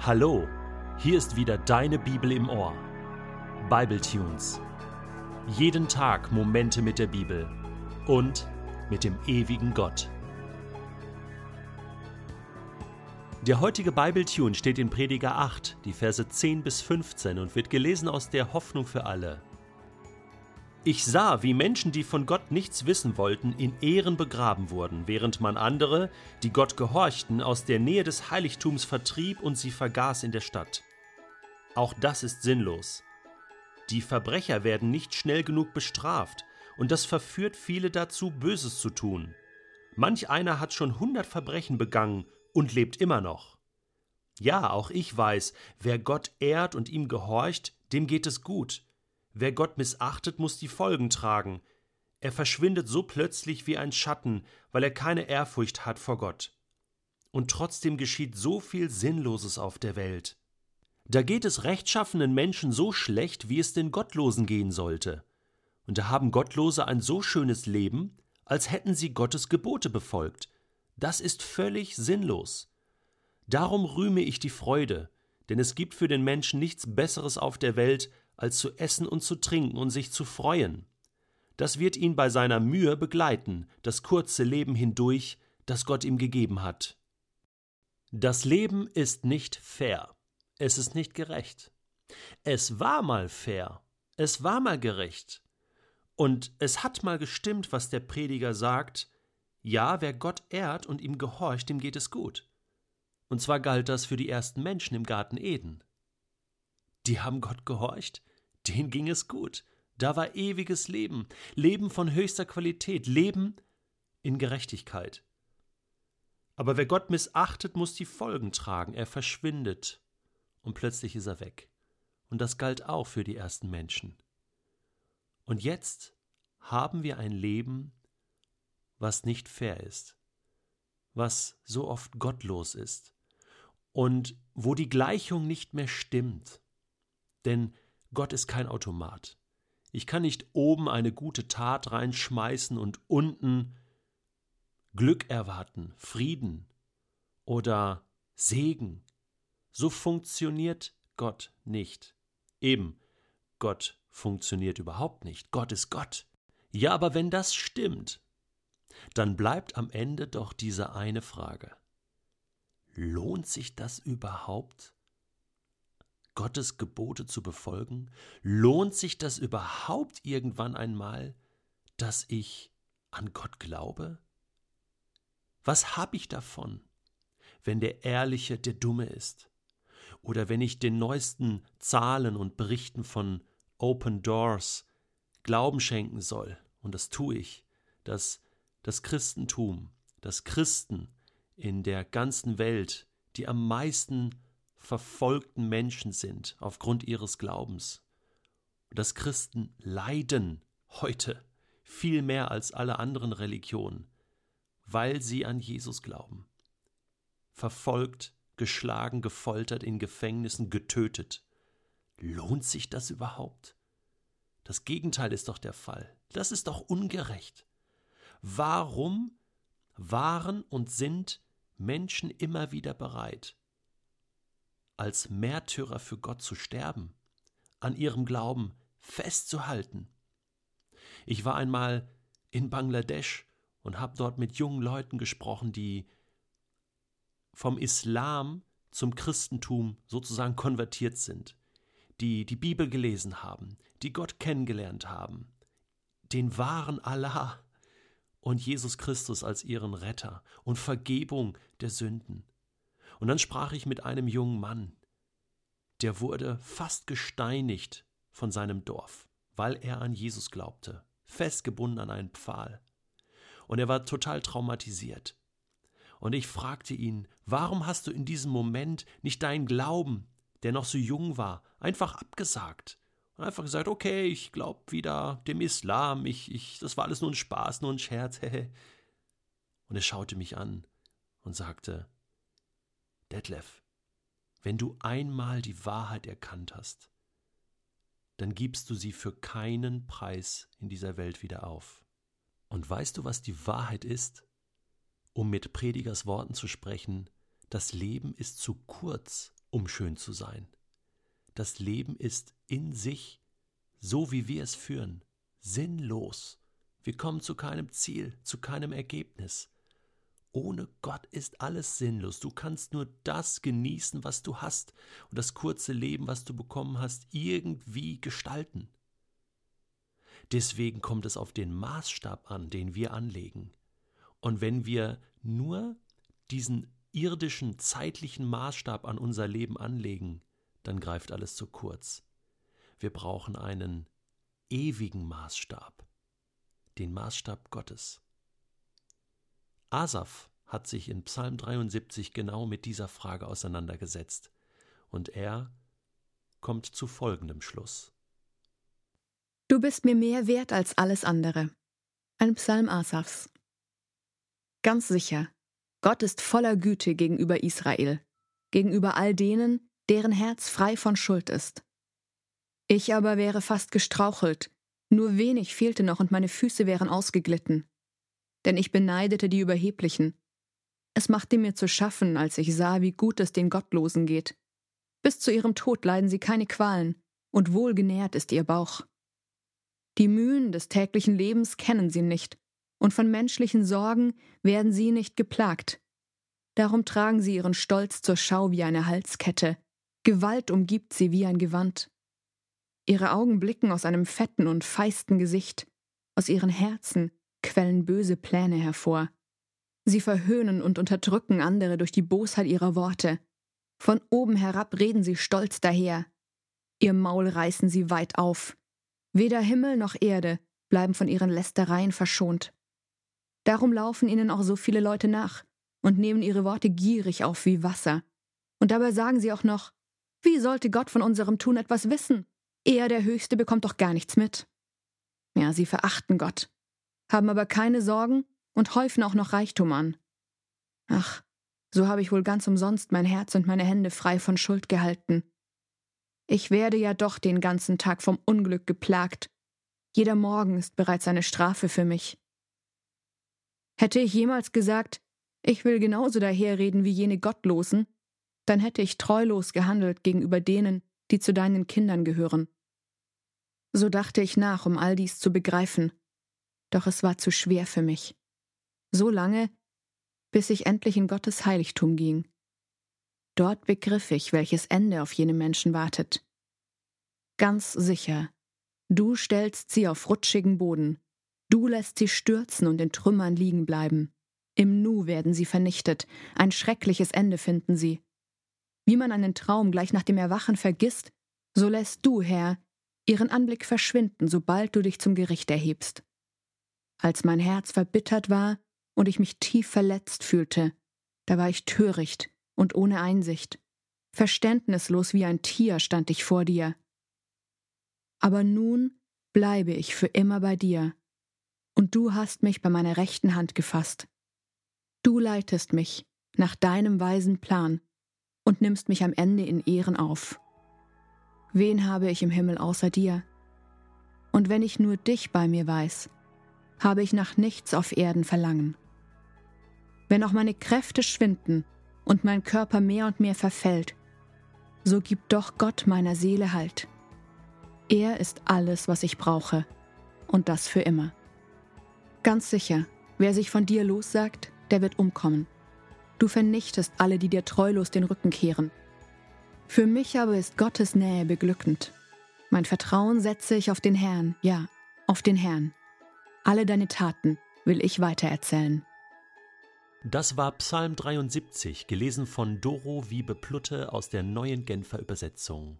Hallo, hier ist wieder deine Bibel im Ohr. Bible Tunes. Jeden Tag Momente mit der Bibel und mit dem ewigen Gott. Der heutige Bible Tune steht in Prediger 8, die Verse 10 bis 15 und wird gelesen aus der Hoffnung für alle. Ich sah, wie Menschen, die von Gott nichts wissen wollten, in Ehren begraben wurden, während man andere, die Gott gehorchten, aus der Nähe des Heiligtums vertrieb und sie vergaß in der Stadt. Auch das ist sinnlos. Die Verbrecher werden nicht schnell genug bestraft, und das verführt viele dazu, Böses zu tun. Manch einer hat schon hundert Verbrechen begangen und lebt immer noch. Ja, auch ich weiß, wer Gott ehrt und ihm gehorcht, dem geht es gut, Wer Gott missachtet, muss die Folgen tragen. Er verschwindet so plötzlich wie ein Schatten, weil er keine Ehrfurcht hat vor Gott. Und trotzdem geschieht so viel Sinnloses auf der Welt. Da geht es rechtschaffenen Menschen so schlecht, wie es den Gottlosen gehen sollte. Und da haben Gottlose ein so schönes Leben, als hätten sie Gottes Gebote befolgt. Das ist völlig sinnlos. Darum rühme ich die Freude, denn es gibt für den Menschen nichts Besseres auf der Welt, als zu essen und zu trinken und sich zu freuen. Das wird ihn bei seiner Mühe begleiten, das kurze Leben hindurch, das Gott ihm gegeben hat. Das Leben ist nicht fair. Es ist nicht gerecht. Es war mal fair. Es war mal gerecht. Und es hat mal gestimmt, was der Prediger sagt. Ja, wer Gott ehrt und ihm gehorcht, dem geht es gut. Und zwar galt das für die ersten Menschen im Garten Eden. Die haben Gott gehorcht, denen ging es gut. Da war ewiges Leben, Leben von höchster Qualität, Leben in Gerechtigkeit. Aber wer Gott missachtet, muss die Folgen tragen. Er verschwindet und plötzlich ist er weg. Und das galt auch für die ersten Menschen. Und jetzt haben wir ein Leben, was nicht fair ist, was so oft gottlos ist und wo die Gleichung nicht mehr stimmt. Denn Gott ist kein Automat. Ich kann nicht oben eine gute Tat reinschmeißen und unten Glück erwarten, Frieden oder Segen. So funktioniert Gott nicht. Eben, Gott funktioniert überhaupt nicht. Gott ist Gott. Ja, aber wenn das stimmt, dann bleibt am Ende doch diese eine Frage. Lohnt sich das überhaupt? Gottes Gebote zu befolgen? Lohnt sich das überhaupt irgendwann einmal, dass ich an Gott glaube? Was habe ich davon, wenn der Ehrliche der Dumme ist? Oder wenn ich den neuesten Zahlen und Berichten von Open Doors Glauben schenken soll, und das tue ich, dass das Christentum, dass Christen in der ganzen Welt, die am meisten verfolgten Menschen sind aufgrund ihres Glaubens. Dass Christen leiden heute viel mehr als alle anderen Religionen, weil sie an Jesus glauben. Verfolgt, geschlagen, gefoltert, in Gefängnissen, getötet. Lohnt sich das überhaupt? Das Gegenteil ist doch der Fall. Das ist doch ungerecht. Warum waren und sind Menschen immer wieder bereit, als Märtyrer für Gott zu sterben, an ihrem Glauben festzuhalten. Ich war einmal in Bangladesch und habe dort mit jungen Leuten gesprochen, die vom Islam zum Christentum sozusagen konvertiert sind, die die Bibel gelesen haben, die Gott kennengelernt haben, den wahren Allah und Jesus Christus als ihren Retter und Vergebung der Sünden. Und dann sprach ich mit einem jungen Mann, der wurde fast gesteinigt von seinem Dorf, weil er an Jesus glaubte, festgebunden an einen Pfahl. Und er war total traumatisiert. Und ich fragte ihn, warum hast du in diesem Moment nicht deinen Glauben, der noch so jung war, einfach abgesagt? Und einfach gesagt, okay, ich glaube wieder dem Islam, ich, ich, das war alles nur ein Spaß, nur ein Scherz. und er schaute mich an und sagte, Detlef, wenn du einmal die Wahrheit erkannt hast, dann gibst du sie für keinen Preis in dieser Welt wieder auf. Und weißt du, was die Wahrheit ist? Um mit Predigers Worten zu sprechen, das Leben ist zu kurz, um schön zu sein. Das Leben ist in sich, so wie wir es führen, sinnlos. Wir kommen zu keinem Ziel, zu keinem Ergebnis. Ohne Gott ist alles sinnlos. Du kannst nur das genießen, was du hast und das kurze Leben, was du bekommen hast, irgendwie gestalten. Deswegen kommt es auf den Maßstab an, den wir anlegen. Und wenn wir nur diesen irdischen, zeitlichen Maßstab an unser Leben anlegen, dann greift alles zu kurz. Wir brauchen einen ewigen Maßstab, den Maßstab Gottes. Asaf hat sich in Psalm 73 genau mit dieser Frage auseinandergesetzt, und er kommt zu folgendem Schluss. Du bist mir mehr wert als alles andere. Ein Psalm Asafs. Ganz sicher, Gott ist voller Güte gegenüber Israel, gegenüber all denen, deren Herz frei von Schuld ist. Ich aber wäre fast gestrauchelt, nur wenig fehlte noch und meine Füße wären ausgeglitten. Denn ich beneidete die Überheblichen. Es machte mir zu schaffen, als ich sah, wie gut es den Gottlosen geht. Bis zu ihrem Tod leiden sie keine Qualen, und wohlgenährt ist ihr Bauch. Die Mühen des täglichen Lebens kennen sie nicht, und von menschlichen Sorgen werden sie nicht geplagt. Darum tragen sie ihren Stolz zur Schau wie eine Halskette, Gewalt umgibt sie wie ein Gewand. Ihre Augen blicken aus einem fetten und feisten Gesicht, aus ihren Herzen quellen böse Pläne hervor. Sie verhöhnen und unterdrücken andere durch die Bosheit ihrer Worte. Von oben herab reden sie stolz daher. Ihr Maul reißen sie weit auf. Weder Himmel noch Erde bleiben von ihren Lästereien verschont. Darum laufen ihnen auch so viele Leute nach und nehmen ihre Worte gierig auf wie Wasser. Und dabei sagen sie auch noch, wie sollte Gott von unserem Tun etwas wissen? Er, der Höchste, bekommt doch gar nichts mit. Ja, sie verachten Gott, haben aber keine Sorgen und häufen auch noch Reichtum an. Ach, so habe ich wohl ganz umsonst mein Herz und meine Hände frei von Schuld gehalten. Ich werde ja doch den ganzen Tag vom Unglück geplagt. Jeder Morgen ist bereits eine Strafe für mich. Hätte ich jemals gesagt, ich will genauso daherreden wie jene Gottlosen, dann hätte ich treulos gehandelt gegenüber denen, die zu deinen Kindern gehören. So dachte ich nach, um all dies zu begreifen, doch es war zu schwer für mich. So lange, bis ich endlich in Gottes Heiligtum ging. Dort begriff ich, welches Ende auf jene Menschen wartet. Ganz sicher, du stellst sie auf rutschigen Boden, du lässt sie stürzen und in Trümmern liegen bleiben. Im Nu werden sie vernichtet, ein schreckliches Ende finden sie. Wie man einen Traum gleich nach dem Erwachen vergisst, so lässt du, Herr, ihren Anblick verschwinden, sobald du dich zum Gericht erhebst. Als mein Herz verbittert war und ich mich tief verletzt fühlte, da war ich töricht und ohne Einsicht. Verständnislos wie ein Tier stand ich vor dir. Aber nun bleibe ich für immer bei dir, und du hast mich bei meiner rechten Hand gefasst. Du leitest mich nach deinem weisen Plan, und nimmst mich am Ende in Ehren auf. Wen habe ich im Himmel außer dir? Und wenn ich nur dich bei mir weiß, habe ich nach nichts auf Erden Verlangen. Wenn auch meine Kräfte schwinden und mein Körper mehr und mehr verfällt, so gibt doch Gott meiner Seele Halt. Er ist alles, was ich brauche, und das für immer. Ganz sicher, wer sich von dir lossagt, der wird umkommen. Du vernichtest alle, die dir treulos den Rücken kehren. Für mich aber ist Gottes Nähe beglückend. Mein Vertrauen setze ich auf den Herrn, ja, auf den Herrn. Alle deine Taten will ich weitererzählen. Das war Psalm 73, gelesen von Doro Wiebe Plutte aus der neuen Genfer Übersetzung.